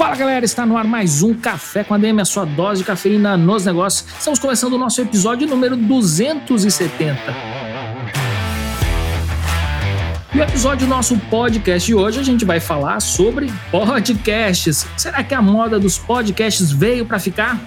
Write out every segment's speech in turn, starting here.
Fala galera, está no ar mais um Café com ADM, a sua dose de cafeína nos negócios. Estamos começando o nosso episódio número 270. E o episódio do nosso podcast de hoje a gente vai falar sobre podcasts. Será que a moda dos podcasts veio para ficar?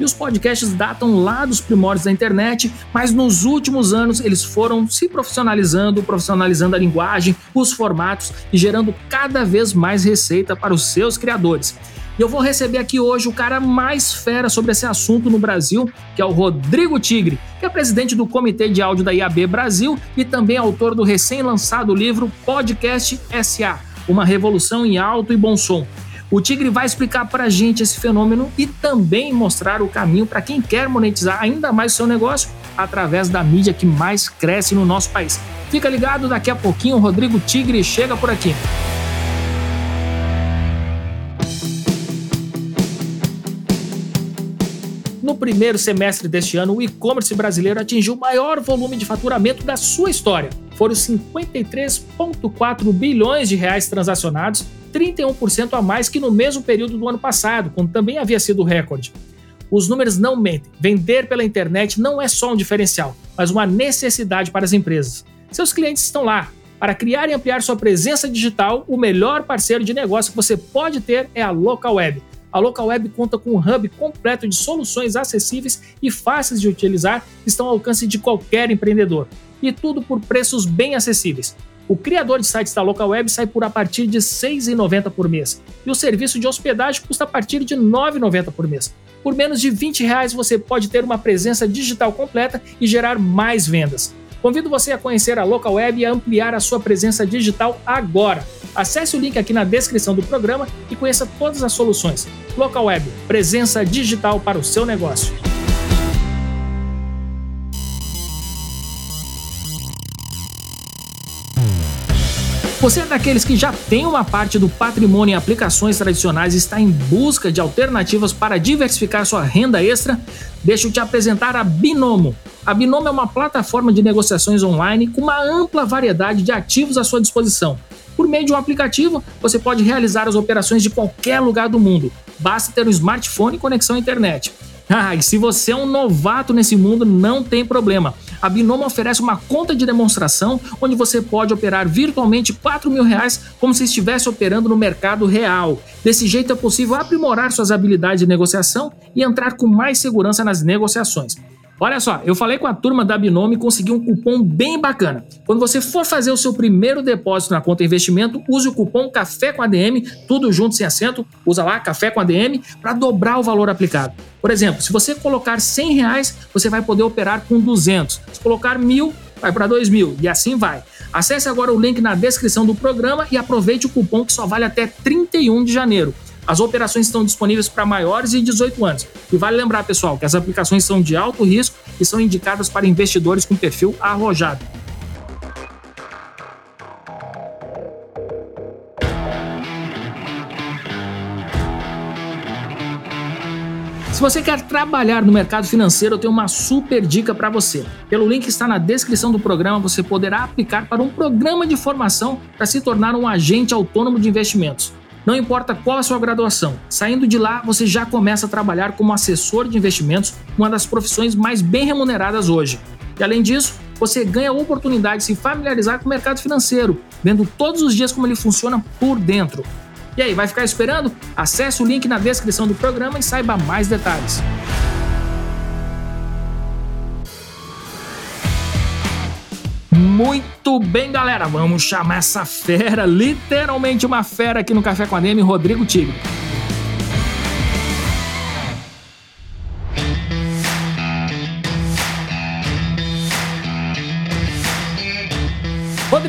E os podcasts datam lá dos primórdios da internet, mas nos últimos anos eles foram se profissionalizando, profissionalizando a linguagem, os formatos e gerando cada vez mais receita para os seus criadores. E eu vou receber aqui hoje o cara mais fera sobre esse assunto no Brasil, que é o Rodrigo Tigre, que é presidente do Comitê de Áudio da IAB Brasil e também autor do recém-lançado livro Podcast SA Uma Revolução em Alto e Bom Som. O Tigre vai explicar para a gente esse fenômeno e também mostrar o caminho para quem quer monetizar ainda mais o seu negócio através da mídia que mais cresce no nosso país. Fica ligado, daqui a pouquinho o Rodrigo Tigre chega por aqui. No primeiro semestre deste ano, o e-commerce brasileiro atingiu o maior volume de faturamento da sua história. Foram 53,4 bilhões de reais transacionados, 31% a mais que no mesmo período do ano passado, quando também havia sido recorde. Os números não mentem. Vender pela internet não é só um diferencial, mas uma necessidade para as empresas. Seus clientes estão lá. Para criar e ampliar sua presença digital, o melhor parceiro de negócio que você pode ter é a Local Web a Local Web conta com um hub completo de soluções acessíveis e fáceis de utilizar que estão ao alcance de qualquer empreendedor. E tudo por preços bem acessíveis. O criador de sites da Local Web sai por a partir de R$ 6,90 por mês. E o serviço de hospedagem custa a partir de R$ 9,90 por mês. Por menos de 20 reais você pode ter uma presença digital completa e gerar mais vendas. Convido você a conhecer a Local Web e a ampliar a sua presença digital agora. Acesse o link aqui na descrição do programa e conheça todas as soluções. Local Web, presença digital para o seu negócio. Você é daqueles que já tem uma parte do patrimônio em aplicações tradicionais e está em busca de alternativas para diversificar sua renda extra? Deixa eu te apresentar a Binomo. A Binomo é uma plataforma de negociações online com uma ampla variedade de ativos à sua disposição. Por meio de um aplicativo, você pode realizar as operações de qualquer lugar do mundo. Basta ter um smartphone e conexão à internet. Ah, e se você é um novato nesse mundo, não tem problema. A Binomo oferece uma conta de demonstração onde você pode operar virtualmente 4 mil reais como se estivesse operando no mercado real. Desse jeito é possível aprimorar suas habilidades de negociação e entrar com mais segurança nas negociações. Olha só, eu falei com a turma da Binome e consegui um cupom bem bacana. Quando você for fazer o seu primeiro depósito na conta investimento, use o cupom Café com ADM, tudo junto sem acento, usa lá Café com ADM para dobrar o valor aplicado. Por exemplo, se você colocar 100 reais, você vai poder operar com 200. Se colocar mil, vai para 2 mil e assim vai. Acesse agora o link na descrição do programa e aproveite o cupom que só vale até 31 de janeiro. As operações estão disponíveis para maiores de 18 anos. E vale lembrar, pessoal, que as aplicações são de alto risco e são indicadas para investidores com perfil arrojado. Se você quer trabalhar no mercado financeiro, eu tenho uma super dica para você. Pelo link que está na descrição do programa, você poderá aplicar para um programa de formação para se tornar um agente autônomo de investimentos. Não importa qual a sua graduação, saindo de lá você já começa a trabalhar como assessor de investimentos, uma das profissões mais bem remuneradas hoje. E além disso, você ganha a oportunidade de se familiarizar com o mercado financeiro, vendo todos os dias como ele funciona por dentro. E aí, vai ficar esperando? Acesse o link na descrição do programa e saiba mais detalhes. Muito bem, galera. Vamos chamar essa fera, literalmente uma fera aqui no Café com a Demi, Rodrigo Tigre.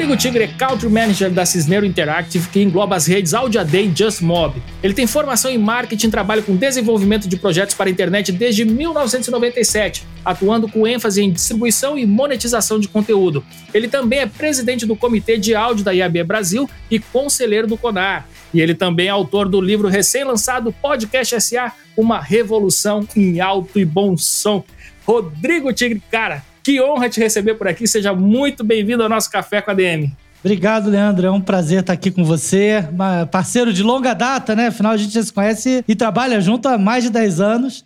Rodrigo Tigre é Country Manager da Cisneiro Interactive, que engloba as redes AudiaDay e JustMob. Ele tem formação em marketing e trabalha com desenvolvimento de projetos para a internet desde 1997, atuando com ênfase em distribuição e monetização de conteúdo. Ele também é presidente do Comitê de Áudio da IAB Brasil e conselheiro do CONAR. E ele também é autor do livro recém-lançado Podcast SA, uma revolução em alto e bom som. Rodrigo Tigre, cara, que honra te receber por aqui. Seja muito bem-vindo ao nosso Café com a DM. Obrigado, Leandro. É um prazer estar aqui com você. Parceiro de longa data, né? Afinal, a gente já se conhece e trabalha junto há mais de 10 anos.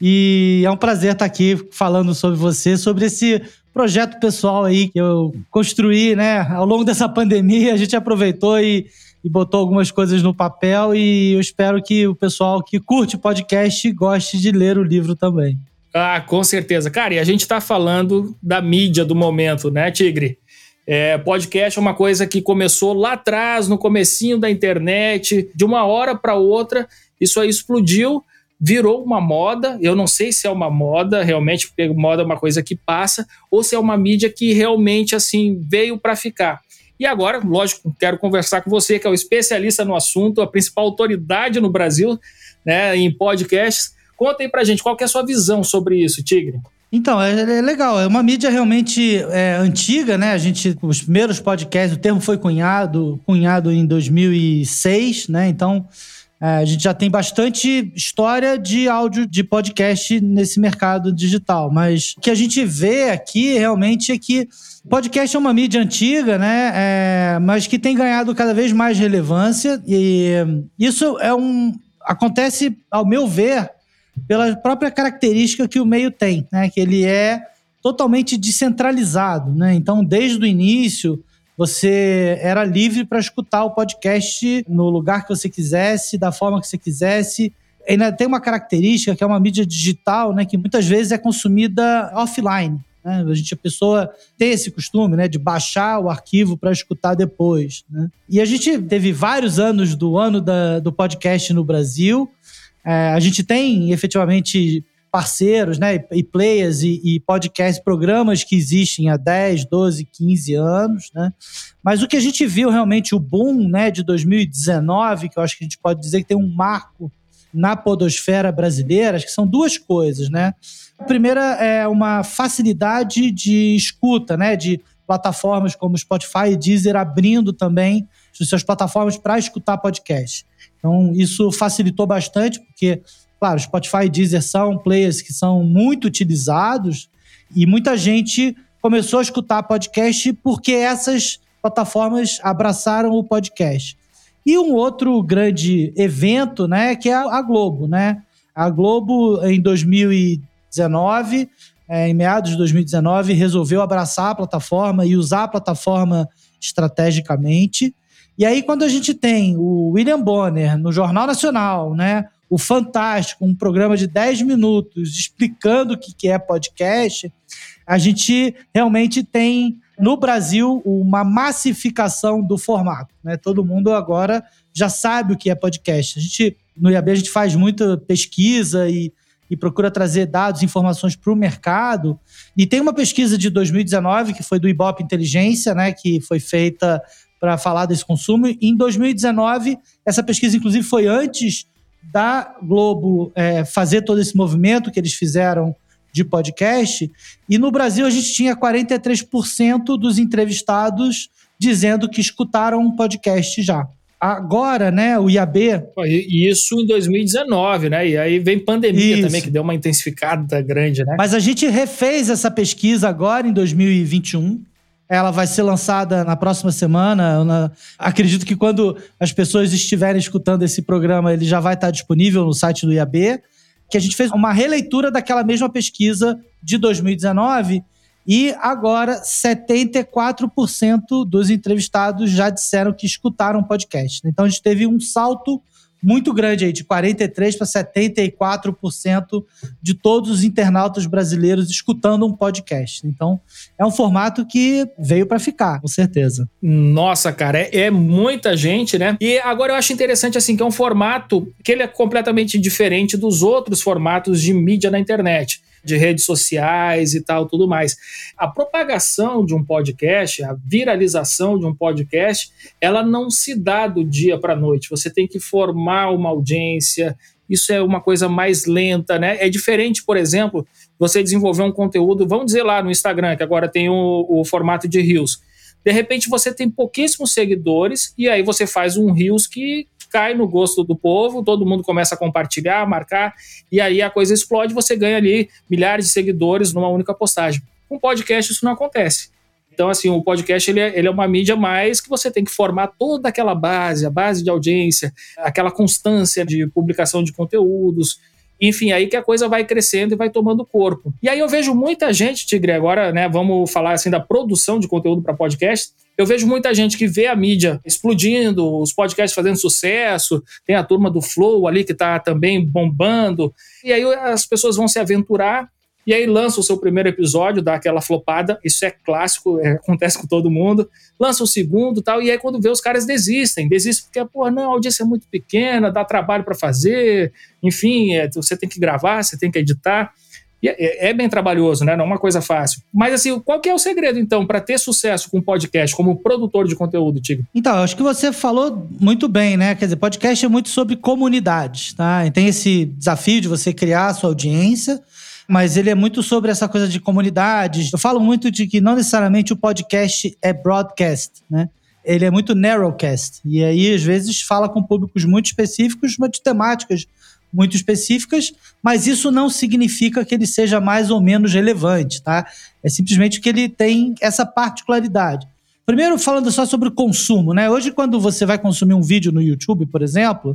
E é um prazer estar aqui falando sobre você, sobre esse projeto pessoal aí que eu construí, né? Ao longo dessa pandemia, a gente aproveitou e, e botou algumas coisas no papel e eu espero que o pessoal que curte podcast goste de ler o livro também. Ah, com certeza. Cara, e a gente está falando da mídia do momento, né, Tigre? É, podcast é uma coisa que começou lá atrás, no comecinho da internet, de uma hora para outra, isso aí explodiu, virou uma moda. Eu não sei se é uma moda, realmente, porque moda é uma coisa que passa, ou se é uma mídia que realmente assim veio para ficar. E agora, lógico, quero conversar com você, que é o especialista no assunto, a principal autoridade no Brasil né, em podcasts. Conta aí pra gente, qual é a sua visão sobre isso, Tigre? Então, é, é, legal. É uma mídia realmente é, antiga, né? A gente, os primeiros podcasts, o termo foi cunhado, cunhado em 2006, né? Então, é, a gente já tem bastante história de áudio de podcast nesse mercado digital. Mas o que a gente vê aqui realmente é que podcast é uma mídia antiga, né? É, mas que tem ganhado cada vez mais relevância. E isso é um. Acontece, ao meu ver, pela própria característica que o meio tem, né? Que ele é totalmente descentralizado, né? Então, desde o início, você era livre para escutar o podcast no lugar que você quisesse, da forma que você quisesse. Ainda tem uma característica que é uma mídia digital, né? Que muitas vezes é consumida offline. Né? A gente, a pessoa tem esse costume, né, de baixar o arquivo para escutar depois. Né? E a gente teve vários anos do ano da, do podcast no Brasil. É, a gente tem efetivamente parceiros, né, e players e, e podcasts, programas que existem há 10, 12, 15 anos, né? Mas o que a gente viu realmente, o boom né, de 2019, que eu acho que a gente pode dizer que tem um marco na podosfera brasileira, acho que são duas coisas, né? A primeira é uma facilidade de escuta, né? De plataformas como Spotify e Deezer abrindo também suas plataformas para escutar podcast. Então, isso facilitou bastante, porque, claro, Spotify e Deezer são players que são muito utilizados e muita gente começou a escutar podcast porque essas plataformas abraçaram o podcast. E um outro grande evento, né, que é a Globo, né? A Globo, em 2019, é, em meados de 2019, resolveu abraçar a plataforma e usar a plataforma estrategicamente. E aí, quando a gente tem o William Bonner no Jornal Nacional, né? O Fantástico, um programa de 10 minutos explicando o que é podcast, a gente realmente tem no Brasil uma massificação do formato. Né? Todo mundo agora já sabe o que é podcast. A gente, no IAB, a gente faz muita pesquisa e, e procura trazer dados, informações para o mercado. E tem uma pesquisa de 2019, que foi do Ibope Inteligência, né, que foi feita para falar desse consumo. Em 2019, essa pesquisa, inclusive, foi antes da Globo é, fazer todo esse movimento que eles fizeram de podcast. E no Brasil, a gente tinha 43% dos entrevistados dizendo que escutaram um podcast já. Agora, né, o IAB. Isso em 2019, né? E aí vem pandemia Isso. também, que deu uma intensificada grande, né? Mas a gente refez essa pesquisa agora em 2021. Ela vai ser lançada na próxima semana. Na... Acredito que quando as pessoas estiverem escutando esse programa, ele já vai estar disponível no site do IAB. Que a gente fez uma releitura daquela mesma pesquisa de 2019 e agora 74% dos entrevistados já disseram que escutaram podcast. Então a gente teve um salto muito grande aí, de 43% para 74% de todos os internautas brasileiros escutando um podcast. Então, é um formato que veio para ficar, com certeza. Nossa, cara, é, é, muita gente, né? E agora eu acho interessante, assim, que é um formato que ele é completamente diferente dos outros formatos de mídia na internet. De redes sociais e tal, tudo mais. A propagação de um podcast, a viralização de um podcast, ela não se dá do dia para a noite. Você tem que formar uma audiência. Isso é uma coisa mais lenta, né? É diferente, por exemplo, você desenvolver um conteúdo, vamos dizer lá no Instagram, que agora tem o, o formato de Reels. De repente você tem pouquíssimos seguidores e aí você faz um Reels que cai no gosto do povo, todo mundo começa a compartilhar, marcar, e aí a coisa explode, você ganha ali milhares de seguidores numa única postagem. Com podcast isso não acontece. Então, assim, o podcast ele é, ele é, uma mídia mais que você tem que formar toda aquela base, a base de audiência, aquela constância de publicação de conteúdos. Enfim, aí que a coisa vai crescendo e vai tomando corpo. E aí eu vejo muita gente, Tigre, agora, né, vamos falar assim da produção de conteúdo para podcast. Eu vejo muita gente que vê a mídia explodindo, os podcasts fazendo sucesso, tem a turma do Flow ali que está também bombando. E aí as pessoas vão se aventurar e aí lança o seu primeiro episódio, dá aquela flopada, isso é clássico, é, acontece com todo mundo. Lança o segundo tal, e aí quando vê os caras desistem. Desistem porque, pô, não, a audiência é muito pequena, dá trabalho para fazer, enfim, é, você tem que gravar, você tem que editar. É, é, bem trabalhoso, né? Não é uma coisa fácil. Mas assim, qual que é o segredo, então, para ter sucesso com podcast como produtor de conteúdo, Tigo? Então, acho que você falou muito bem, né? Quer dizer, podcast é muito sobre comunidade, tá? E tem esse desafio de você criar a sua audiência mas ele é muito sobre essa coisa de comunidades. Eu falo muito de que não necessariamente o podcast é broadcast, né? Ele é muito narrowcast. E aí, às vezes, fala com públicos muito específicos, mas de temáticas muito específicas, mas isso não significa que ele seja mais ou menos relevante, tá? É simplesmente que ele tem essa particularidade. Primeiro, falando só sobre consumo, né? Hoje, quando você vai consumir um vídeo no YouTube, por exemplo,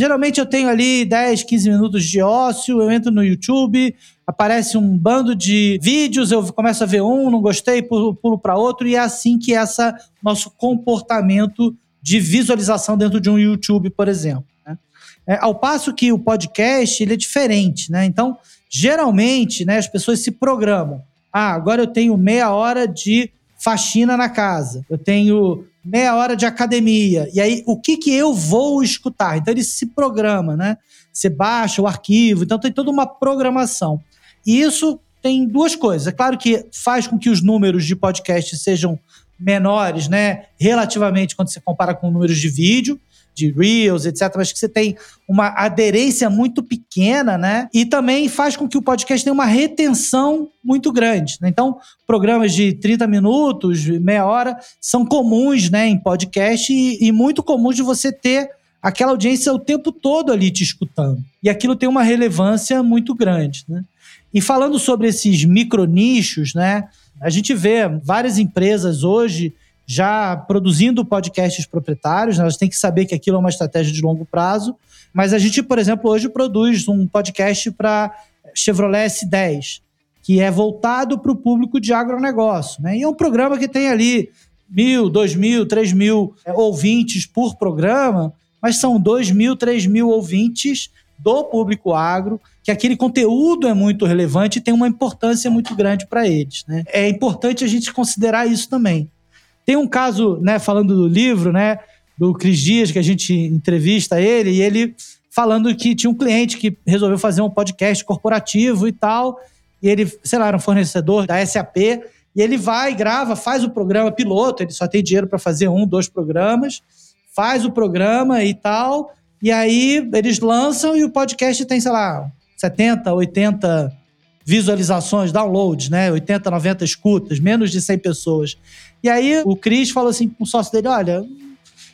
Geralmente eu tenho ali 10, 15 minutos de ócio, eu entro no YouTube, aparece um bando de vídeos, eu começo a ver um, não gostei, pulo, pulo para outro, e é assim que essa nosso comportamento de visualização dentro de um YouTube, por exemplo. Né? É, ao passo que o podcast ele é diferente, né? Então, geralmente, né, as pessoas se programam. Ah, agora eu tenho meia hora de faxina na casa. Eu tenho meia hora de academia. E aí, o que, que eu vou escutar? Então, ele se programa, né? Você baixa o arquivo, então tem toda uma programação. E isso tem duas coisas. É claro que faz com que os números de podcast sejam menores, né? Relativamente quando você compara com números de vídeo de Reels, etc., mas que você tem uma aderência muito pequena, né? E também faz com que o podcast tenha uma retenção muito grande. Né? Então, programas de 30 minutos, meia hora, são comuns né, em podcast e, e muito comuns de você ter aquela audiência o tempo todo ali te escutando. E aquilo tem uma relevância muito grande, né? E falando sobre esses micronichos, né? A gente vê várias empresas hoje já produzindo podcasts proprietários, né? elas têm que saber que aquilo é uma estratégia de longo prazo. Mas a gente, por exemplo, hoje produz um podcast para Chevrolet S10, que é voltado para o público de agronegócio. Né? E é um programa que tem ali mil, dois mil, três mil é, ouvintes por programa, mas são dois mil, três mil ouvintes do público agro, que aquele conteúdo é muito relevante e tem uma importância muito grande para eles. Né? É importante a gente considerar isso também. Tem um caso, né, falando do livro, né, do Cris Dias, que a gente entrevista ele, e ele falando que tinha um cliente que resolveu fazer um podcast corporativo e tal, e ele, sei lá, era um fornecedor da SAP, e ele vai, grava, faz o programa piloto, ele só tem dinheiro para fazer um, dois programas, faz o programa e tal, e aí eles lançam e o podcast tem, sei lá, 70, 80 visualizações, downloads, né? 80, 90 escutas, menos de 100 pessoas. E aí o Cris falou assim o sócio dele: olha,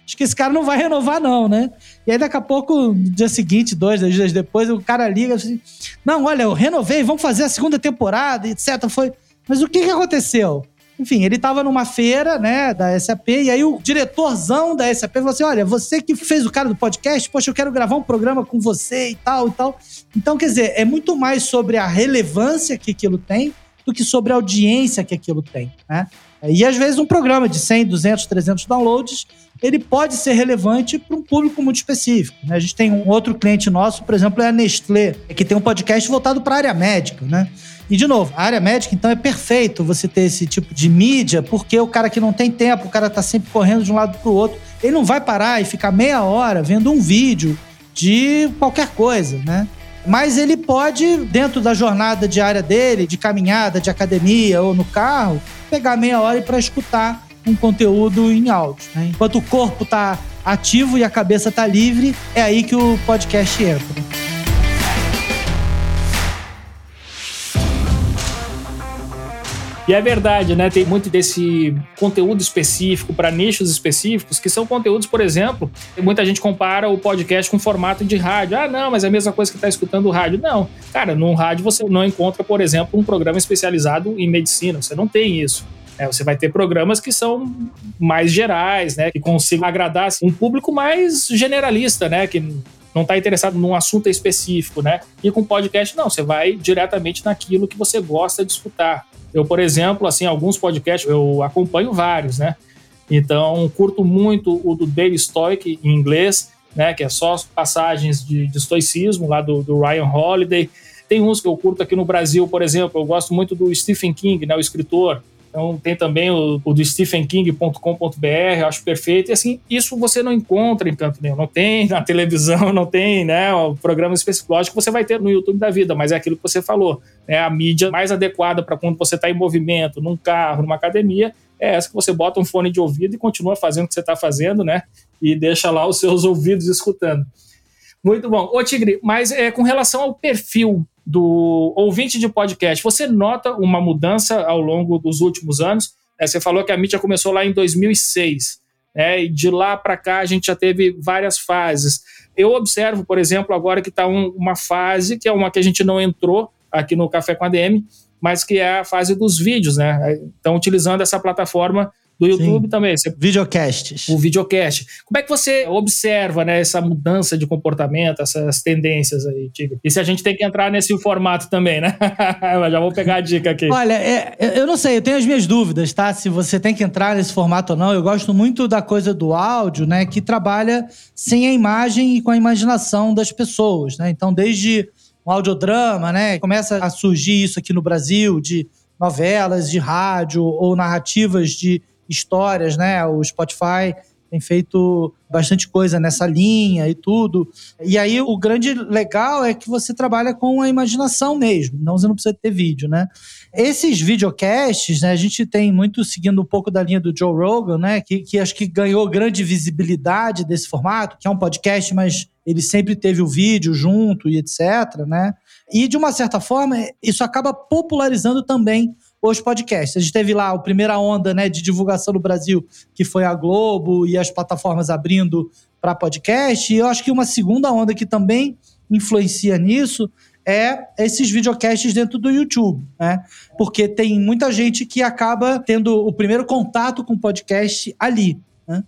acho que esse cara não vai renovar, não, né? E aí, daqui a pouco, no dia seguinte, dois, dois dias depois, o cara liga assim: não, olha, eu renovei, vamos fazer a segunda temporada, etc. Foi. Mas o que, que aconteceu? Enfim, ele estava numa feira, né, da SAP, e aí o diretorzão da SAP falou assim: olha, você que fez o cara do podcast, poxa, eu quero gravar um programa com você e tal e tal. Então, quer dizer, é muito mais sobre a relevância que aquilo tem do que sobre a audiência que aquilo tem, né? E às vezes um programa de 100, 200, 300 downloads, ele pode ser relevante para um público muito específico. Né? A gente tem um outro cliente nosso, por exemplo, é a Nestlé, que tem um podcast voltado para a área médica, né? E, de novo, a área médica, então, é perfeito você ter esse tipo de mídia, porque o cara que não tem tempo, o cara tá sempre correndo de um lado para o outro, ele não vai parar e ficar meia hora vendo um vídeo de qualquer coisa, né? Mas ele pode, dentro da jornada diária dele, de caminhada, de academia ou no carro, pegar meia hora para escutar um conteúdo em áudio. Né? Enquanto o corpo está ativo e a cabeça está livre, é aí que o podcast entra. E é verdade, né? Tem muito desse conteúdo específico para nichos específicos, que são conteúdos, por exemplo, muita gente compara o podcast com formato de rádio. Ah, não, mas é a mesma coisa que está escutando o rádio. Não. Cara, no rádio você não encontra, por exemplo, um programa especializado em medicina. Você não tem isso. É, você vai ter programas que são mais gerais, né? Que consigam agradar assim, um público mais generalista, né? Que não está interessado num assunto específico, né? E com podcast, não, você vai diretamente naquilo que você gosta de escutar. Eu, por exemplo, assim, alguns podcasts, eu acompanho vários, né? Então, curto muito o do Daily Stoic em inglês, né? Que é só passagens de, de estoicismo lá do, do Ryan Holiday. Tem uns que eu curto aqui no Brasil, por exemplo, eu gosto muito do Stephen King, né, o escritor. Então tem também o, o do stephenking.com.br, acho perfeito. E assim, isso você não encontra em canto nenhum. Não tem na televisão, não tem, né? O programa específico. Lógico você vai ter no YouTube da vida, mas é aquilo que você falou. É a mídia mais adequada para quando você está em movimento, num carro, numa academia, é essa que você bota um fone de ouvido e continua fazendo o que você está fazendo, né? E deixa lá os seus ouvidos escutando. Muito bom. Ô, Tigre, mas é, com relação ao perfil do ouvinte de podcast, você nota uma mudança ao longo dos últimos anos? É, você falou que a mídia começou lá em 2006, né, e de lá para cá a gente já teve várias fases. Eu observo, por exemplo, agora que está um, uma fase que é uma que a gente não entrou aqui no Café com a DM, mas que é a fase dos vídeos, né? Então, utilizando essa plataforma do YouTube Sim. também. Você, Videocasts. O videocast. Como é que você observa né, essa mudança de comportamento, essas tendências aí, Tiga? E se a gente tem que entrar nesse formato também, né? Já vou pegar a dica aqui. Olha, é, eu não sei, eu tenho as minhas dúvidas, tá? Se você tem que entrar nesse formato ou não. Eu gosto muito da coisa do áudio, né? Que trabalha sem a imagem e com a imaginação das pessoas, né? Então, desde um audiodrama, né? Começa a surgir isso aqui no Brasil, de novelas de rádio ou narrativas de histórias, né? O Spotify tem feito bastante coisa nessa linha e tudo. E aí o grande legal é que você trabalha com a imaginação mesmo, não você não precisa ter vídeo, né? Esses videocasts, né, a gente tem muito seguindo um pouco da linha do Joe Rogan, né, que, que acho que ganhou grande visibilidade desse formato, que é um podcast, mas ele sempre teve o vídeo junto e etc, né? E de uma certa forma, isso acaba popularizando também os podcasts. A gente teve lá a primeira onda né, de divulgação no Brasil, que foi a Globo e as plataformas abrindo para podcast. E eu acho que uma segunda onda que também influencia nisso é esses videocasts dentro do YouTube, né? Porque tem muita gente que acaba tendo o primeiro contato com o podcast ali. Né?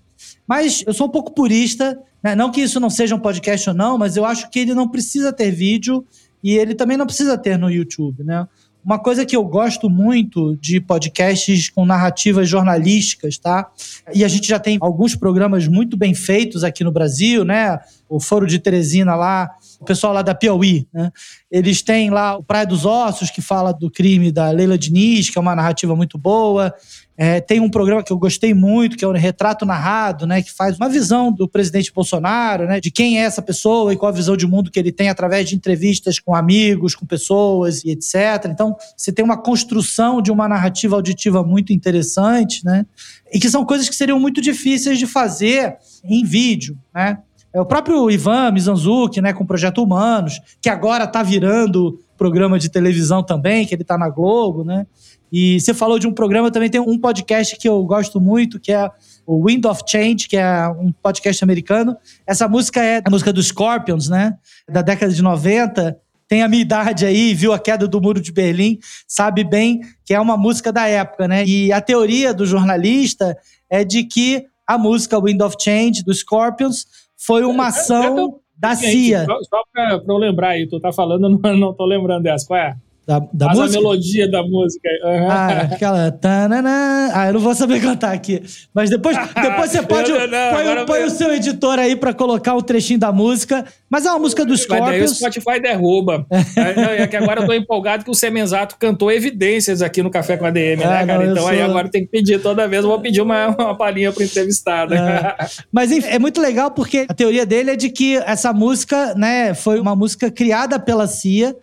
Mas eu sou um pouco purista, né? não que isso não seja um podcast ou não, mas eu acho que ele não precisa ter vídeo e ele também não precisa ter no YouTube, né? Uma coisa que eu gosto muito de podcasts com narrativas jornalísticas, tá? E a gente já tem alguns programas muito bem feitos aqui no Brasil, né? O Foro de Teresina lá, o pessoal lá da Piauí, né? Eles têm lá o Praia dos Ossos, que fala do crime da Leila Diniz, que é uma narrativa muito boa. É, tem um programa que eu gostei muito, que é o Retrato Narrado, né, que faz uma visão do presidente Bolsonaro, né, de quem é essa pessoa e qual a visão de mundo que ele tem através de entrevistas com amigos, com pessoas e etc. Então, você tem uma construção de uma narrativa auditiva muito interessante, né, e que são coisas que seriam muito difíceis de fazer em vídeo, né. É o próprio Ivan Mizanzuki, né, com o Projeto Humanos, que agora está virando programa de televisão também, que ele está na Globo, né? E você falou de um programa, também tem um podcast que eu gosto muito, que é o Wind of Change, que é um podcast americano. Essa música é a música dos Scorpions, né? Da década de 90. Tem a minha idade aí, viu a queda do Muro de Berlim, sabe bem que é uma música da época, né? E a teoria do jornalista é de que a música Wind of Change, dos Scorpions, foi uma ação da CIA. Só, pra eu lembrar aí, tu tá falando, não, não tô lembrando dessa. Qual é? Da, da Faz música. a melodia da música. Uhum. Ah, aquela. Tanana. Ah, eu não vou saber cantar aqui. Mas depois, depois você pode. Não, não, põe o seu editor aí pra colocar o trechinho da música. Mas é uma música do Mas daí o Scorpions. Spotify derruba. É, não, é que agora eu tô empolgado que o Semenzato cantou evidências aqui no Café com a DM, Ah, né, cara? não, eu então aí sou- agora tem que pedir toda vez. Eu vou pedir uma, uma palhinha pro entrevistado. Mas enfim, é muito legal porque a teoria dele é de que essa música, né, foi uma música criada pela CIA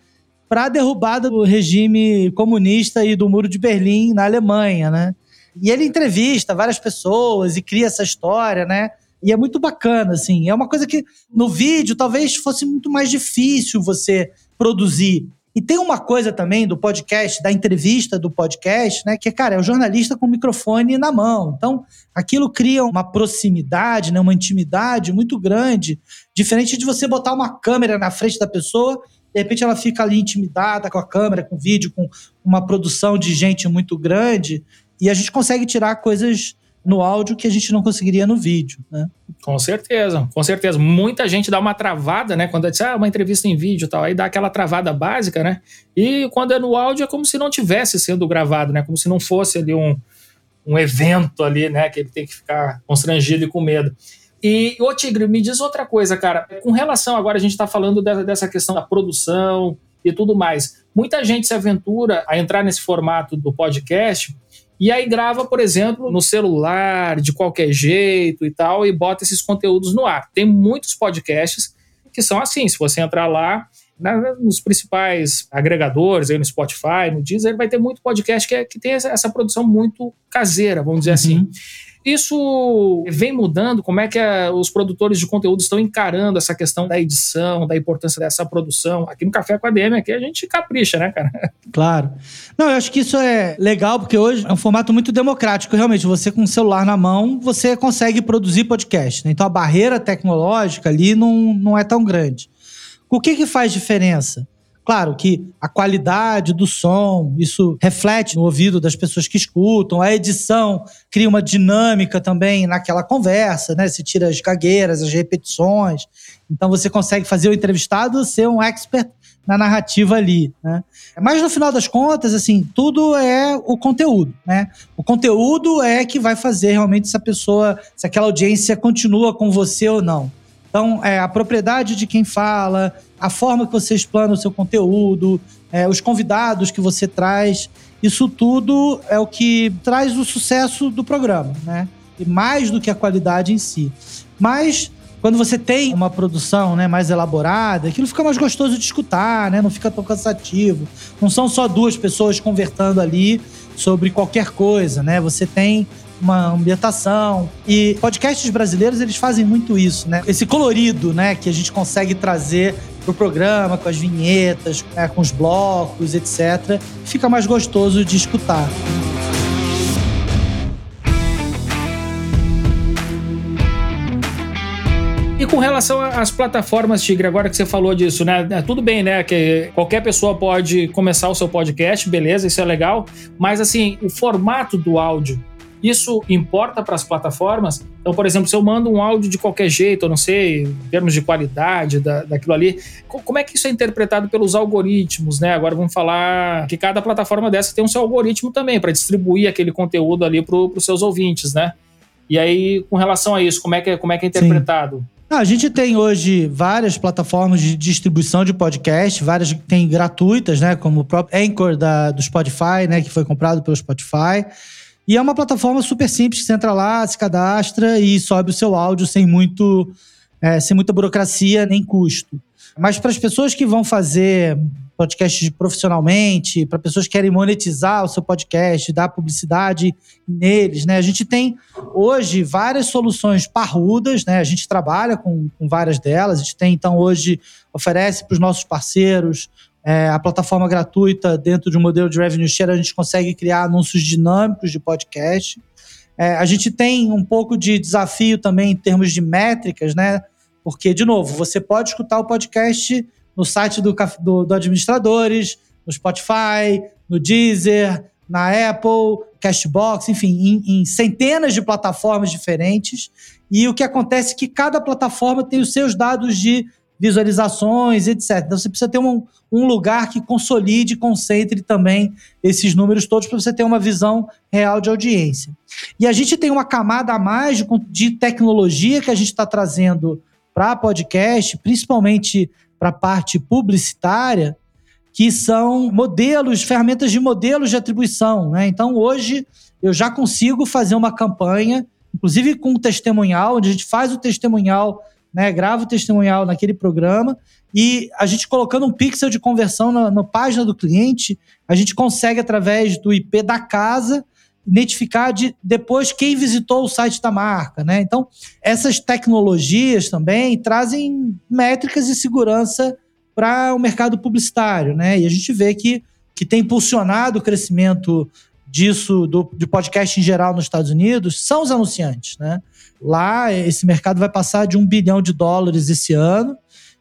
para derrubada do regime comunista e do Muro de Berlim na Alemanha, né? E ele entrevista várias pessoas e cria essa história, né? E é muito bacana, assim. É uma coisa que no vídeo talvez fosse muito mais difícil você produzir. E tem uma coisa também do podcast, da entrevista do podcast, né? Que, cara, é o jornalista com o microfone na mão. Então, aquilo cria uma proximidade, né, uma intimidade muito grande, diferente de você botar uma câmera na frente da pessoa, de repente ela fica ali intimidada com a câmera, com o vídeo, com uma produção de gente muito grande, e a gente consegue tirar coisas no áudio que a gente não conseguiria no vídeo, né? Com certeza, com certeza. Muita gente dá uma travada, né? Quando diz, ah, uma entrevista em vídeo e tal, aí dá aquela travada básica, né? E quando é no áudio é como se não tivesse sendo gravado, né? Como se não fosse ali um, um evento ali, né? Que ele tem que ficar constrangido e com medo. E, ô Tigre, me diz outra coisa, cara. Com relação, agora a gente está falando dessa, questão da produção e tudo mais. Muita gente se aventura a entrar nesse formato do podcast e aí grava, por exemplo, no celular, de qualquer jeito e tal, e bota esses conteúdos no ar. Tem muitos podcasts que são assim, se você entrar lá na- nos principais agregadores, aí no Spotify, no Deezer, vai ter muito podcast que, é- que tem essa, essa produção muito caseira, vamos dizer assim. Isso vem mudando? Como é que eh, os produtores de conteúdo estão encarando essa questão da edição, da importância dessa produção? Aqui no Café com a DM, aqui a gente capricha, né, cara? Claro. Não, eu acho que isso é legal, porque hoje é um formato muito democrático. Realmente, você com o celular na mão, você consegue produzir podcast. né? Então, a barreira tecnológica ali não, não é tão grande. O que, que faz diferença? Claro que a qualidade do som, isso reflete no ouvido das pessoas que escutam. A edição cria uma dinâmica também naquela conversa, né? Se tira as gagueiras, as repetições. Então, você consegue fazer o entrevistado ser um expert na narrativa ali, né? Mas no final das contas, assim, tudo é o conteúdo, né? O conteúdo é que vai fazer realmente se a pessoa, se aquela audiência continua com você ou não. Então, é, a propriedade de quem fala, a forma que você explana o seu conteúdo, é, os convidados que você traz, isso tudo é o que traz o sucesso do programa, né? E mais do que a qualidade em si. Mas quando você tem uma produção né, mais elaborada, aquilo fica mais gostoso de escutar, né? Não fica tão cansativo. Não são só duas pessoas conversando ali sobre qualquer coisa, né? Você tem uma ambientação e podcasts brasileiros eles fazem muito isso, né? Esse colorido, né, que a gente consegue trazer pro programa com as vinhetas, né, com os blocos, etc. Fica mais gostoso de escutar. E com relação às plataformas, Tigre, agora que você falou disso, né? é, Tudo bem, né? Que qualquer pessoa pode começar o seu podcast, beleza, isso é legal. Mas assim, o formato do áudio, isso importa para as plataformas? Então, por exemplo, se eu mando um áudio de qualquer jeito, eu não sei, em termos de qualidade da, daquilo ali, co- como é que isso é interpretado pelos algoritmos, né? Agora vamos falar que cada plataforma dessa tem um seu algoritmo também para distribuir aquele conteúdo ali para os seus ouvintes, né? E aí, com relação a isso, como é que é, como é, que é Sim. interpretado? Ah, a gente tem hoje várias plataformas de distribuição de podcast, várias que tem gratuitas, né? Como o próprio Anchor da, do Spotify, né? Que foi comprado pelo Spotify. E é uma plataforma super simples, você entra lá, se cadastra e sobe o seu áudio sem muito, é, sem muita burocracia nem custo. Mas para as pessoas que vão fazer podcast profissionalmente, para pessoas que querem monetizar o seu podcast, dar publicidade neles, né? A gente tem hoje várias soluções parrudas, né? A gente trabalha com, com várias delas. A gente tem, então, hoje, oferece para os nossos parceiros é, a plataforma gratuita dentro de um modelo de revenue share, a gente consegue criar anúncios dinâmicos de podcast. É, a gente tem um pouco de desafio também em termos de métricas, né? Porque, de novo, você pode escutar o podcast no site do, do, do Administradores, no Spotify, no Deezer, na Apple, Cashbox, enfim, em, em centenas de plataformas diferentes. E o que acontece é que cada plataforma tem os seus dados de visualizações, etc. Então você precisa ter um, um lugar que consolide concentre também esses números todos para você ter uma visão real de audiência. E a gente tem uma camada a mais de, de tecnologia que a gente está trazendo para podcast, principalmente para a parte publicitária, que são modelos, ferramentas de modelos de atribuição. Né? Então, hoje, eu já consigo fazer uma campanha, inclusive com um testemunhal, onde a gente faz o testemunhal, né? grava o testemunhal naquele programa, e a gente colocando um pixel de conversão na, na página do cliente, a gente consegue, através do IP da casa, identificar de, depois quem visitou o site da marca, né? Então, essas tecnologias também trazem métricas de segurança para o mercado publicitário, né? E a gente vê que, que tem impulsionado o crescimento disso, do, de podcast em geral nos Estados Unidos, são os anunciantes, né? Lá, esse mercado vai passar de um bilhão de dólares esse ano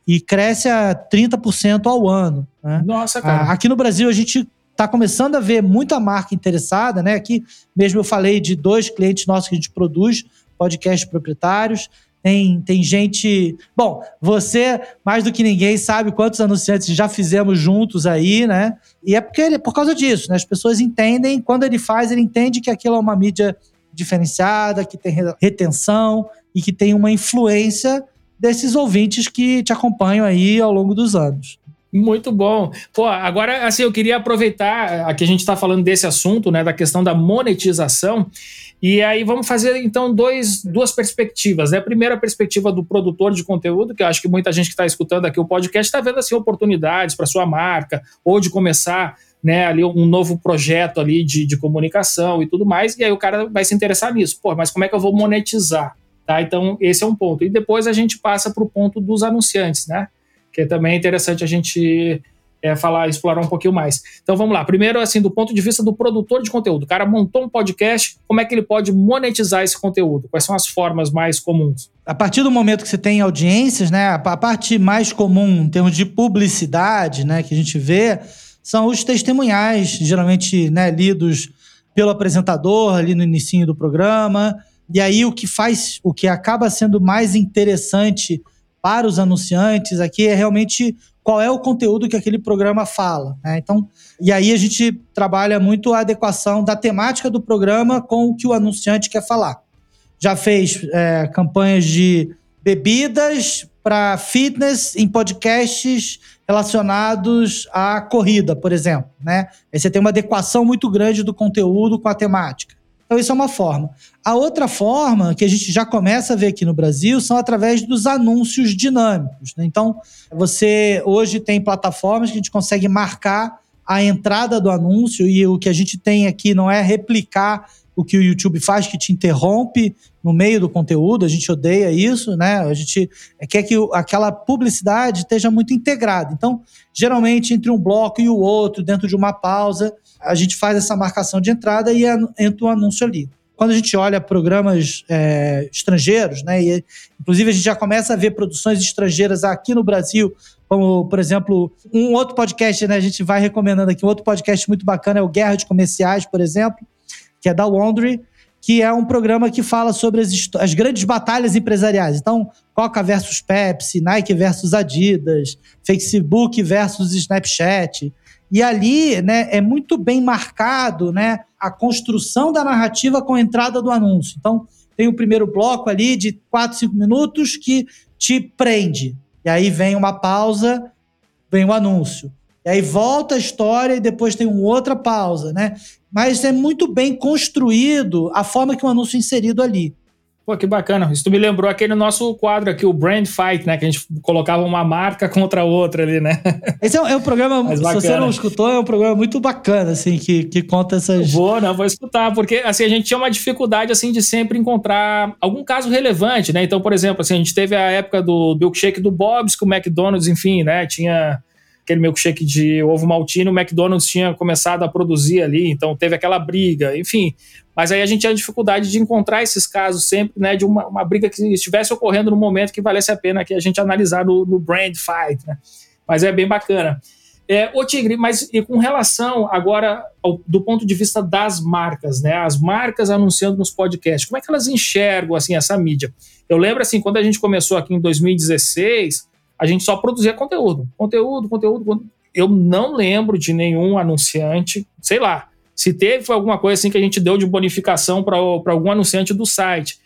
e cresce a 30% ao ano. Né? Nossa, cara. Aqui no Brasil, a gente está começando a ver muita marca interessada, né? Aqui mesmo eu falei de dois clientes nossos que a gente produz, podcasts proprietários. Tem, tem gente. Bom, você, mais do que ninguém, sabe quantos anunciantes já fizemos juntos aí, né? E é porque ele, por causa disso, né? As pessoas entendem, quando ele faz, ele entende que aquilo é uma mídia diferenciada, que tem retenção e que tem uma influência desses ouvintes que te acompanham aí ao longo dos anos. Muito bom. Pô, agora, assim, eu queria aproveitar que a gente está falando desse assunto, né, da questão da monetização, e aí vamos fazer então dois, duas perspectivas. Né? A primeira perspectiva do produtor de conteúdo, que eu acho que muita gente que está escutando aqui o podcast está vendo assim, oportunidades para sua marca, ou de começar né, ali um novo projeto ali de, de comunicação e tudo mais, e aí o cara vai se interessar nisso. Pô, mas como é que eu vou monetizar? Tá? Então, esse é um ponto. E depois a gente passa para o ponto dos anunciantes, né? Que também é interessante a gente é, falar, explorar um pouquinho mais. Então vamos lá. Primeiro, assim, do ponto de vista do produtor de conteúdo, o cara montou um podcast, como é que ele pode monetizar esse conteúdo? Quais são as formas mais comuns? A partir do momento que você tem audiências, né, a parte mais comum em termos de publicidade, né, que a gente vê, são os testemunhais, geralmente, né, lidos pelo apresentador ali no início do programa. E aí o que faz, o que acaba sendo mais interessante para os anunciantes aqui é realmente qual é o conteúdo que aquele programa fala. Né? Então, e aí a gente trabalha muito a adequação da temática do programa com o que o anunciante quer falar. Já fez é, campanhas de bebidas para fitness em podcasts relacionados à corrida, por exemplo. Né? Aí você tem uma adequação muito grande do conteúdo com a temática. Então, isso é uma forma. A outra forma, que a gente já começa a ver aqui no Brasil, são através dos anúncios dinâmicos. Né? Então, você hoje tem plataformas que a gente consegue marcar a entrada do anúncio e o que a gente tem aqui não é replicar o que o YouTube faz, que te interrompe no meio do conteúdo, a gente odeia isso, né? A gente quer que aquela publicidade esteja muito integrada. Então, geralmente, entre um bloco e o outro, dentro de uma pausa, a gente faz essa marcação de entrada e entra o um anúncio ali. Quando a gente olha programas é, estrangeiros, né, e, inclusive a gente já começa a ver produções estrangeiras aqui no Brasil, como, por exemplo, um outro podcast, né, a gente vai recomendando aqui, um outro podcast muito bacana é o Guerra de Comerciais, por exemplo, que é da Wondry, que é um programa que fala sobre as, as, grandes batalhas empresariais. Então, Coca versus Pepsi, Nike versus Adidas, Facebook versus Snapchat. E ali né, é muito bem marcado né, a construção da narrativa com a entrada do anúncio. Então, tem o primeiro bloco ali de 4, 5 minutos que te prende. E aí vem uma pausa, vem o anúncio. E aí volta a história e depois tem uma outra pausa, né? Mas é muito bem construído a forma que o anúncio é inserido ali. Pô, que bacana. Isso me lembrou aquele nosso quadro aqui, o Brand Fight, né? Que a gente colocava uma marca contra outra ali, né? Esse é, um, é um programa, se você não escutou, é um programa muito bacana, assim, que, que conta essas... Vou, não, vou escutar, porque, assim, a gente tinha uma dificuldade, assim, de sempre encontrar algum caso relevante, né? Então, por exemplo, assim, a gente teve a época do milkshake do Bob's, com o McDonald's, enfim, né? Tinha aquele milkshake de ovo maltino, o McDonald's tinha começado a produzir ali, então teve aquela briga, enfim. Mas aí a gente tinha dificuldade de encontrar esses casos sempre, né, de uma, uma briga que estivesse ocorrendo no momento que valesse a pena que a gente analisar no, no brand fight, né. Mas é bem bacana. É, ô Tigre, mas e com relação agora ao, do ponto de vista das marcas, né? As marcas anunciando nos podcasts, como é que elas enxergam assim essa mídia? Eu lembro assim, quando a gente começou aqui em 2016, a gente só produzia conteúdo. Conteúdo, conteúdo, conteúdo. Eu não lembro de nenhum anunciante, sei lá, se teve, foi alguma coisa assim que a gente deu de bonificação para algum anunciante do site.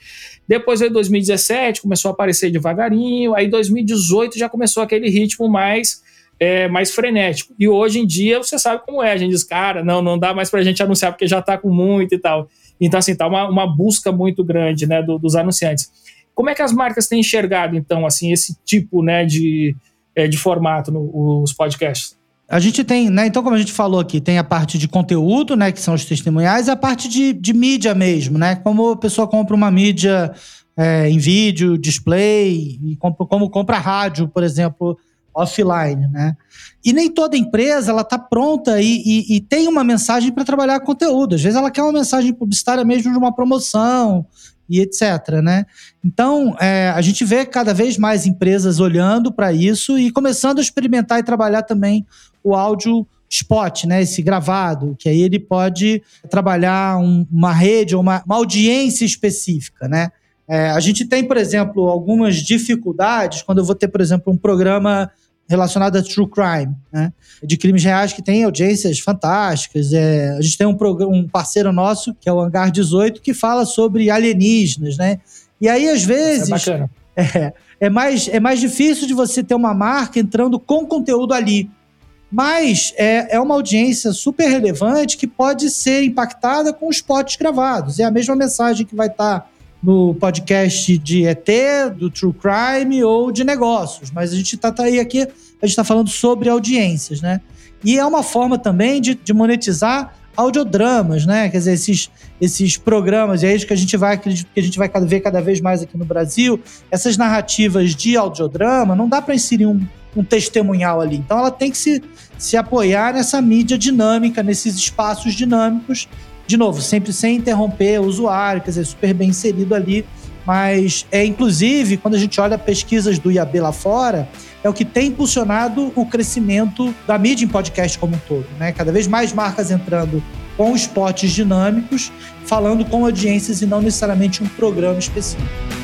Depois veio 2017, começou a aparecer devagarinho. Aí 2018 já começou aquele ritmo mais é, mais frenético. E hoje em dia você sabe como é. A gente diz, cara, não, não dá mais para a gente anunciar porque já está com muito e tal. Então, assim, tá uma, uma busca muito grande né, do, dos anunciantes. Como é que as marcas têm enxergado, então, assim, esse tipo né, de, é, de formato nos podcasts? A gente tem, né? Então, como a gente falou aqui, tem a parte de conteúdo, né? Que são os testemunhais, e a parte de, de mídia mesmo, né? Como a pessoa compra uma mídia é, em vídeo, display, e compra, como compra rádio, por exemplo, offline, né? E nem toda empresa ela está pronta e, e, e, tem uma mensagem para trabalhar conteúdo. Às vezes ela quer uma mensagem publicitária mesmo de uma promoção e etc. Né? Então, é, a gente vê cada vez mais empresas olhando para isso e começando a experimentar e trabalhar também o áudio spot, né, esse gravado, que aí ele pode trabalhar um, uma rede ou uma, uma, audiência específica, né? É, a gente tem, por exemplo, algumas dificuldades quando eu vou ter, por exemplo, um programa relacionado a true crime, né? De crimes reais que tem audiências fantásticas. É, a gente tem um, um parceiro nosso, que é o Hangar 18, que fala sobre alienígenas, né? E aí, às vezes. É, é, é, mais, é mais difícil de você ter uma marca entrando com conteúdo ali. Mas é, é uma audiência super relevante que pode ser impactada com os spots gravados. É a mesma mensagem que vai estar. Tá no podcast de ET, do True Crime ou de negócios. Mas a gente está tá aí aqui, a gente está falando sobre audiências, né? E é uma forma também de, de monetizar audiodramas, né? Quer dizer, esses, esses programas, e é isso que a gente vai, que a gente vai ver cada vez mais aqui no Brasil, essas narrativas de audiodrama, não dá para inserir um, um testemunhal ali. Então ela tem que se, se apoiar nessa mídia dinâmica, nesses espaços dinâmicos de novo, sempre sem interromper o usuário, quer dizer, super bem inserido ali. Mas, é inclusive, quando a gente olha pesquisas do IAB lá fora, é o que tem impulsionado o crescimento da mídia em podcast como um todo. Né? Cada vez mais marcas entrando com esportes dinâmicos, falando com audiências e não necessariamente um programa específico.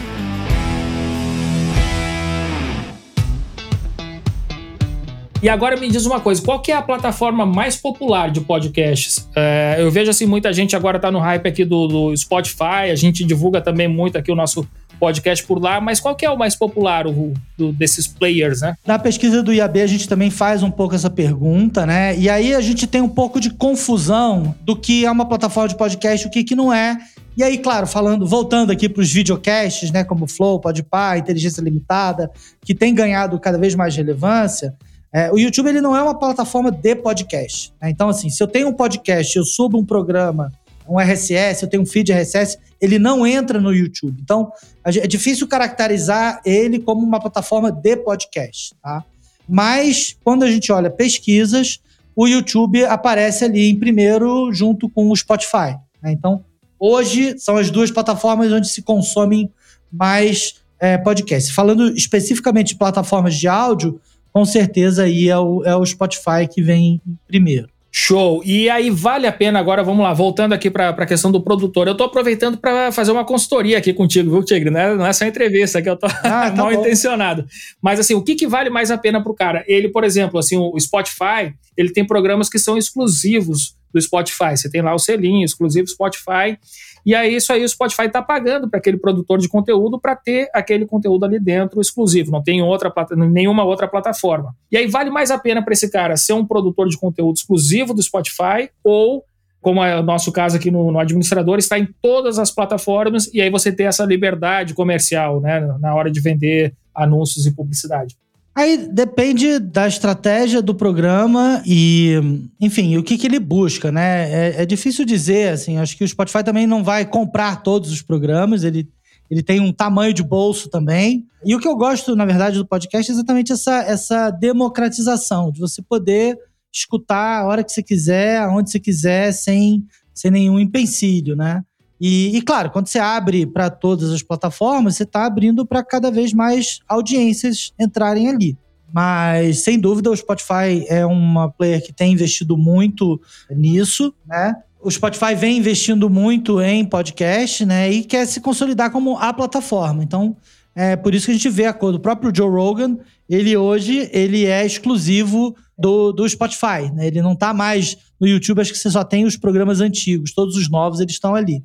E agora me diz uma coisa, qual que é a plataforma mais popular de podcasts? É, eu vejo assim, muita gente agora está no hype aqui do, do, Spotify, a gente divulga também muito aqui o nosso podcast por lá, mas qual que é o mais popular o, do, desses players, né? Na pesquisa do IAB a gente também faz um pouco essa pergunta, né? E aí a gente tem um pouco de confusão do que é uma plataforma de podcast e o que, que não é. E aí, claro, falando, voltando aqui para os videocasts, né, como Flow, Podpah, Inteligência Limitada, que tem ganhado cada vez mais relevância, é, o YouTube ele não é uma plataforma de podcast. Né? Então, assim, se eu tenho um podcast, eu subo um programa, um RSS, eu tenho um feed RSS, ele não entra no YouTube. Então, é difícil caracterizar ele como uma plataforma de podcast. Tá? Mas, quando a gente olha pesquisas, o YouTube aparece ali em primeiro, junto com o Spotify. Né? Então, hoje são as duas plataformas onde se consomem mais é, podcasts. Falando especificamente de plataformas de áudio, com certeza aí é o, é o Spotify que vem primeiro. Show. E aí vale a pena agora, vamos lá, voltando aqui para a questão do produtor. Eu estou aproveitando para fazer uma consultoria aqui contigo, viu, Tigre? Não é, não é só entrevista, que eu tô ah, tá mal bom. intencionado. Mas assim, o que, que vale mais a pena para o cara? Ele, por exemplo, assim, o Spotify, ele tem programas que são exclusivos do Spotify. Você tem lá o selinho exclusivo Spotify. E aí, isso aí o Spotify está pagando para aquele produtor de conteúdo para ter aquele conteúdo ali dentro exclusivo, não tem outra, nenhuma outra plataforma. E aí vale mais a pena para esse cara ser um produtor de conteúdo exclusivo do Spotify ou como é o nosso caso aqui no, no, administrador, está em todas as plataformas e aí você tem essa liberdade comercial, né, na hora de vender anúncios e publicidade. Aí depende da estratégia do programa e, enfim, o que, que ele busca, né? É, é, difícil dizer, assim, acho que o Spotify também não vai comprar todos os programas, ele, ele tem um tamanho de bolso também. E o que eu gosto, na verdade, do podcast é exatamente essa, essa democratização, de você poder escutar a hora que você quiser, aonde você quiser, sem, sem nenhum empecilho, né? E, e, claro, quando você abre para todas as plataformas, você está abrindo para cada vez mais audiências entrarem ali. Mas, sem dúvida, o Spotify é uma player que tem investido muito nisso, né? O Spotify vem investindo muito em podcast, né? E quer se consolidar como a plataforma. Então, É por isso que a gente vê a cor do próprio Joe Rogan, ele hoje ele é exclusivo do, do Spotify, né? Ele não está mais no YouTube, acho que você só tem os programas antigos, todos os novos eles estão ali.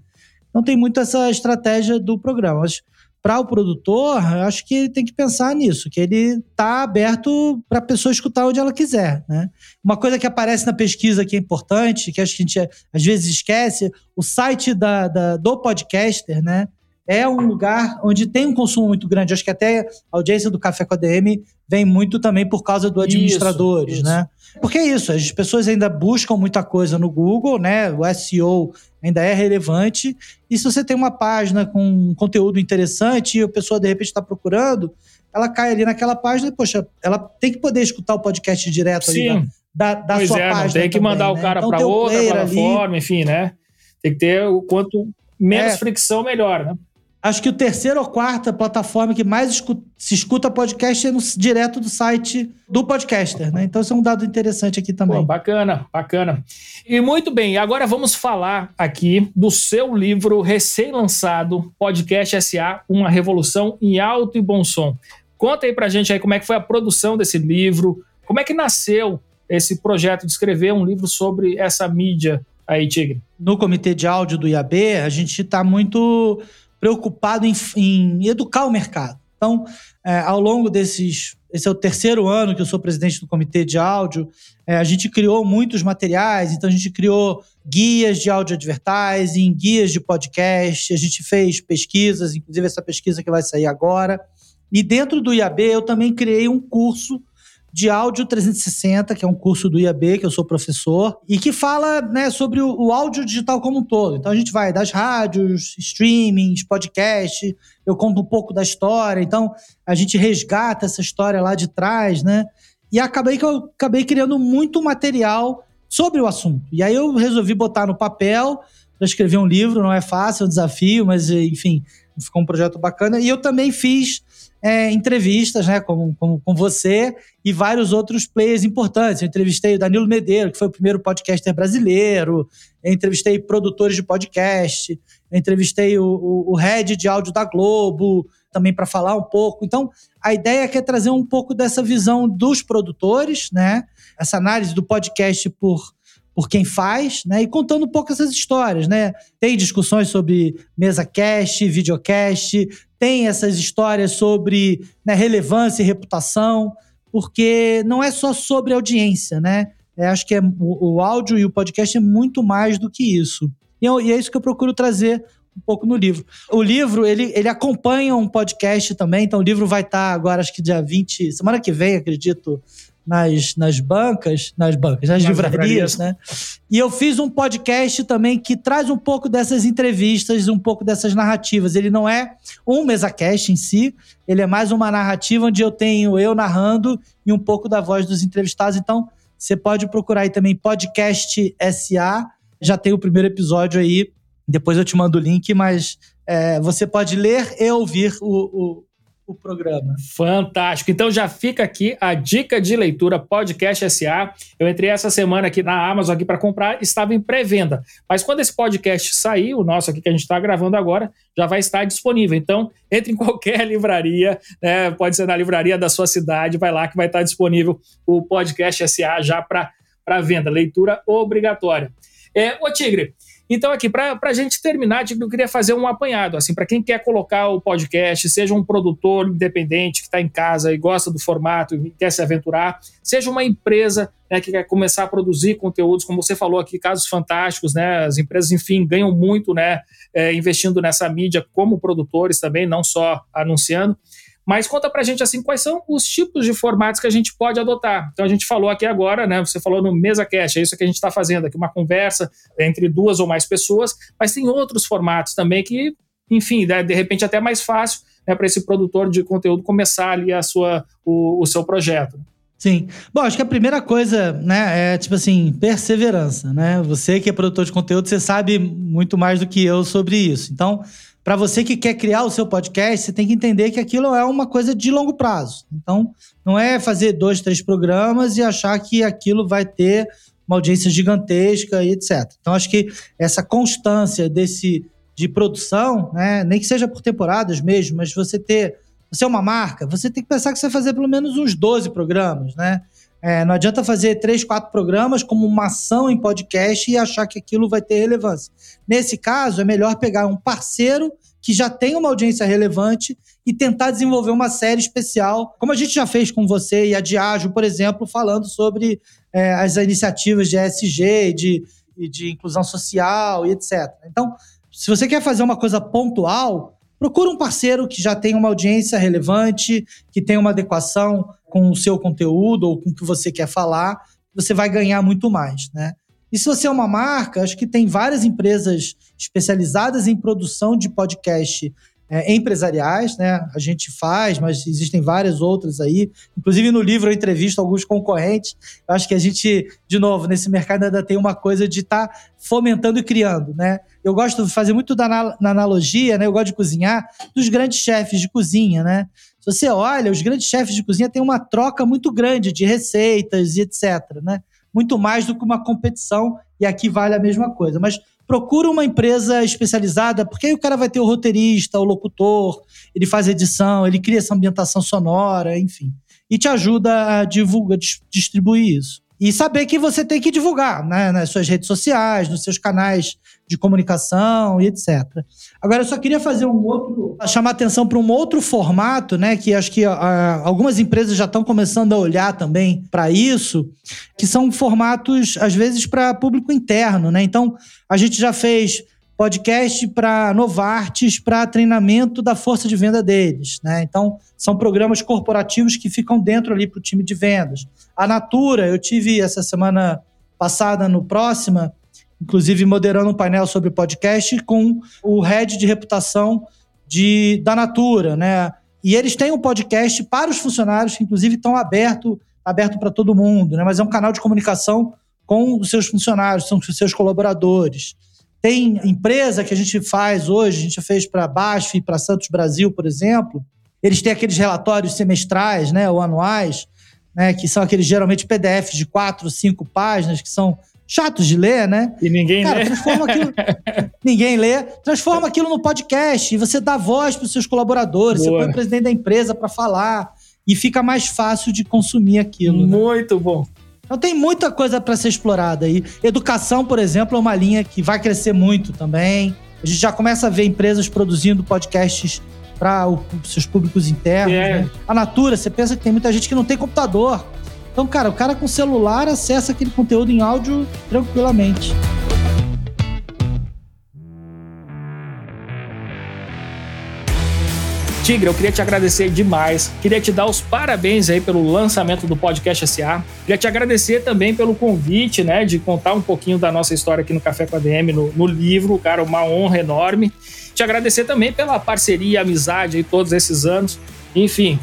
Então tem muito essa estratégia do programa. Mas para o produtor, acho que ele tem que pensar nisso, que ele está aberto para a pessoa escutar onde ela quiser. Né? Uma coisa que aparece na pesquisa que é importante, que acho que a gente às vezes esquece, o site da, da do podcaster, né? É um lugar onde tem um consumo muito grande. Acho que até a audiência do Café com a DM vem muito também por causa do administradores, isso, isso. né? Porque é isso, as pessoas ainda buscam muita coisa no Google, né? O SEO ainda é relevante. E se você tem uma página com conteúdo interessante e a pessoa de repente está procurando, ela cai ali naquela página e, poxa, ela tem que poder escutar o podcast direto Sim. ali da, da pois sua é, página. Tem que também, mandar né? o cara então, para outra plataforma, ali, enfim, né? Tem que ter o quanto menos É. fricção, melhor, né? Acho que o terceiro ou quarta plataforma que mais escu- se escuta podcast é no, direto do site do podcaster, né? Então, isso é um dado interessante aqui também. Pô, bacana, bacana. E muito bem, agora vamos falar aqui do seu livro recém-lançado, Podcast SA, Uma Revolução em Alto e Bom Som. Conta aí pra gente aí como é que foi a produção desse livro, como é que nasceu esse projeto de escrever um livro sobre essa mídia aí, Tigre. no comitê de áudio do IAB, a gente está muito preocupado em, em educar o mercado. Então, é, ao longo desses. Esse é o terceiro ano que eu sou presidente do comitê de áudio. é, a gente criou muitos materiais, então a gente criou guias de áudio advertising, guias de podcast, a gente fez pesquisas, inclusive essa pesquisa que vai sair agora. E dentro do IAB eu também criei um curso de áudio 360, que é um curso do IAB, que eu sou professor, e que fala né, sobre o, o áudio digital como um todo. Então a gente vai das rádios, streamings, podcast, eu conto um pouco da história, então a gente resgata essa história lá de trás, né? E acabei que eu acabei criando muito material sobre o assunto. E aí eu resolvi botar no papel para escrever um livro, não é fácil, é um desafio, mas enfim, ficou um projeto bacana. E eu também fiz é, entrevistas, né, com, com, com você e vários outros players importantes. Eu entrevistei o Danilo Medeiro, que foi o primeiro podcaster brasileiro, eu entrevistei produtores de podcast, eu entrevistei o, o, o head de áudio da Globo, também para falar um pouco. Então, a ideia que é trazer um pouco dessa visão dos produtores, né, essa análise do podcast por por quem faz, né? E contando um pouco essas histórias, né? Tem discussões sobre mesa cast, videocast, tem essas histórias sobre né, relevância e reputação, porque não é só sobre audiência, né? É, acho que é, o, o, áudio e o podcast é muito mais do que isso. E, eu, e é isso que eu procuro trazer um pouco no livro. O livro, ele, ele acompanha um podcast também, então o livro vai estar agora, acho que dia 20, semana que vem, acredito, nas, nas bancas, nas bancas, nas, nas livrarias, livrarias, né? E eu fiz um podcast também que traz um pouco dessas entrevistas, um pouco dessas narrativas. Ele não é um mesacast em si, ele é mais uma narrativa onde eu tenho eu narrando e um pouco da voz dos entrevistados. Então, você pode procurar aí também Podcast SA. Já tem o primeiro episódio aí. Depois eu te mando o link, mas é, você pode ler e ouvir o, o o programa. Fantástico. Então já fica aqui a dica de leitura Podcast SA. Eu entrei essa semana aqui na Amazon aqui para comprar, estava em pré-venda. Mas quando esse podcast sair, o nosso aqui que a gente está gravando agora, já vai estar disponível. Então, entre em qualquer livraria, né? pode ser na livraria da sua cidade, vai lá que vai estar disponível o Podcast SA já para venda. Leitura obrigatória. É, ô Tigre, então, aqui, para a gente terminar, eu queria fazer um apanhado, assim, para quem quer colocar o podcast, seja um produtor independente que está em casa e gosta do formato e quer se aventurar, seja uma empresa né, que quer começar a produzir conteúdos, como você falou aqui, casos fantásticos, né? As empresas, enfim, ganham muito, né? É, investindo nessa mídia como produtores também, não só anunciando. Mas conta pra gente assim quais são os tipos de formatos que a gente pode adotar. Então a gente falou aqui agora, né? Você falou no mesa cast, é isso que a gente está fazendo aqui, uma conversa entre duas ou mais pessoas, mas tem outros formatos também que, enfim, né, de repente até mais fácil né, para esse produtor de conteúdo começar ali a sua, o, o seu projeto. Sim. Bom, acho que a primeira coisa, né, é tipo assim, perseverança, né? Você que é produtor de conteúdo, você sabe muito mais do que eu sobre isso. Então, para você que quer criar o seu podcast, você tem que entender que aquilo é uma coisa de longo prazo. Então, não é fazer dois, três programas e achar que aquilo vai ter uma audiência gigantesca e etc. Então, acho que essa constância desse de produção, né, nem que seja por temporadas mesmo, mas você ter Você é uma marca, você tem que pensar que você vai fazer pelo menos uns 12 programas, né? É, não adianta fazer três, quatro programas como uma ação em podcast e achar que aquilo vai ter relevância. Nesse caso, é melhor pegar um parceiro que já tem uma audiência relevante e tentar desenvolver uma série especial, como a gente já fez com você e a Diageo, por exemplo, falando sobre é, as iniciativas de ESG, de, de inclusão social e etc. Então, se você quer fazer uma coisa pontual, procura um parceiro que já tenha uma audiência relevante, que tenha uma adequação com o seu conteúdo ou com o que você quer falar, você vai ganhar muito mais, né? E se você é uma marca, acho que tem várias empresas especializadas em produção de podcast é, empresariais, né? A gente faz, mas existem várias outras aí. Inclusive no livro eu entrevisto alguns concorrentes. Eu acho que a gente, de novo, nesse mercado ainda tem uma coisa de estar tá fomentando e criando, né? Eu gosto de fazer muito da na analogia, né? Eu gosto de cozinhar dos grandes chefes de cozinha, né? Se você olha, os grandes chefes de cozinha têm uma troca muito grande de receitas e etc, né? Muito mais do que uma competição, e aqui vale a mesma coisa. Mas procura uma empresa especializada, porque aí o cara vai ter o roteirista, o locutor, ele faz edição, ele cria essa ambientação sonora, enfim. E te ajuda a divulgar, distribuir isso. E saber que você tem que divulgar né, nas suas redes sociais, nos seus canais de comunicação e etc. Agora, eu só queria fazer um outro. chamar atenção para um outro formato, né? Que acho que uh, algumas empresas já estão começando a olhar também para isso, que são formatos, às vezes, para público interno, né? Então, a gente já fez podcast para Novartis, para treinamento da força de venda deles. Né? Então, são programas corporativos que ficam dentro ali para o time de vendas. A Natura, eu tive essa semana passada no Próxima, inclusive moderando um painel sobre podcast com o head de reputação de, da Natura, né? E eles têm um podcast para os funcionários, que inclusive estão aberto, aberto para todo mundo, né? Mas é um canal de comunicação com os seus funcionários, são os seus colaboradores. Tem empresa que a gente faz hoje, a gente fez para BASF e para Santos Brasil, por exemplo. Eles têm aqueles relatórios semestrais, né, ou anuais, né, que são aqueles geralmente PDFs de quatro, cinco páginas, que são chatos de ler, né? E ninguém Cara, lê. Transforma aquilo, ninguém lê. Transforma aquilo no podcast e você dá voz para os seus colaboradores. Boa. Você põe o presidente da empresa para falar e fica mais fácil de consumir aquilo. Né? Muito né? bom. Então tem muita coisa para ser explorada aí. Educação, por exemplo, é uma linha que vai crescer muito também. A gente já começa a ver empresas produzindo podcasts para os seus públicos internos. É. Né? A Natura, você pensa que tem muita gente que não tem computador. Então, cara, o cara com celular acessa aquele conteúdo em áudio tranquilamente. Tigre, eu queria te agradecer demais. Queria te dar os parabéns aí pelo lançamento do Podcast SA. Queria te agradecer também pelo convite, né, de contar um pouquinho da nossa história aqui no Café com a DM, no, no livro, cara, uma honra enorme. Te agradecer também pela parceria amizade aí todos esses anos. Enfim,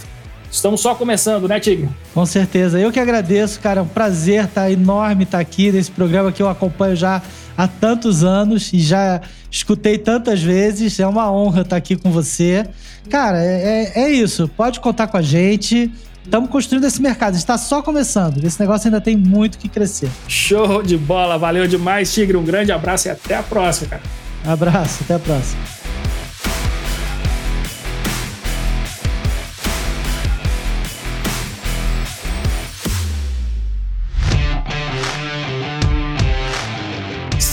Estamos só começando, né, Tigre? Com certeza. Eu que agradeço, cara. É um prazer, tá enorme estar aqui nesse programa que eu acompanho já há tantos anos e já escutei tantas vezes. É uma honra estar aqui com você. Cara, é, é, é isso. Pode contar com a gente. Estamos construindo esse mercado, está só começando. Esse negócio ainda tem muito que crescer. Show de bola, valeu demais, Tigre. Um grande abraço e até a próxima, cara. Abraço, até a próxima.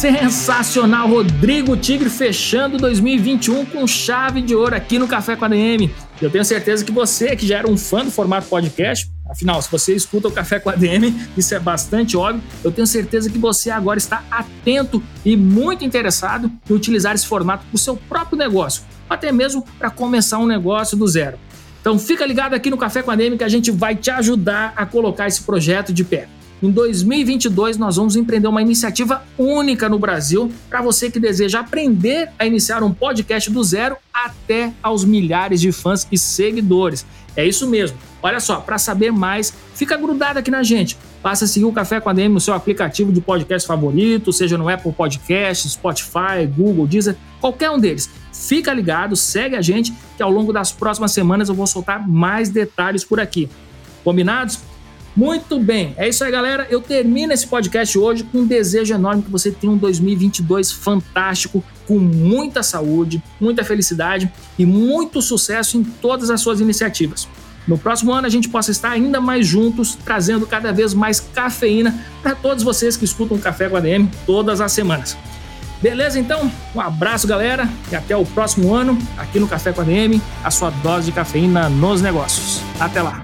Sensacional. Rodrigo Tigre fechando 2021 com chave de ouro aqui no Café com a DM. Eu tenho certeza que você, que já era um fã do formato podcast, afinal, se você escuta o Café com a DM, isso é bastante óbvio. Eu tenho certeza que você agora está atento e muito interessado em utilizar esse formato para o seu próprio negócio, até mesmo para começar um negócio do zero. Então fica ligado aqui no Café com a DM que a gente vai te ajudar a colocar esse projeto de pé. Em 2022, nós vamos empreender uma iniciativa única no Brasil para você que deseja aprender a iniciar um podcast do zero até aos milhares de fãs e seguidores. É isso mesmo. Olha só, para saber mais, fica grudado aqui na gente. Passa a seguir o Café com a DM no seu aplicativo de podcast favorito, seja no Apple Podcast, Spotify, Google, Deezer, qualquer um deles. Fica ligado, segue a gente, que ao longo das próximas semanas eu vou soltar mais detalhes por aqui. Combinados? Muito bem, é isso aí, galera. Eu termino esse podcast hoje com um desejo enorme que você tenha um 2022 fantástico, com muita saúde, muita felicidade e muito sucesso em todas as suas iniciativas. No próximo ano a gente possa estar ainda mais juntos, trazendo cada vez mais cafeína para todos vocês que escutam Café com a DM todas as semanas. Beleza, então? Um abraço, galera, e até o próximo ano aqui no Café com a DM, a sua dose de cafeína nos negócios. Até lá!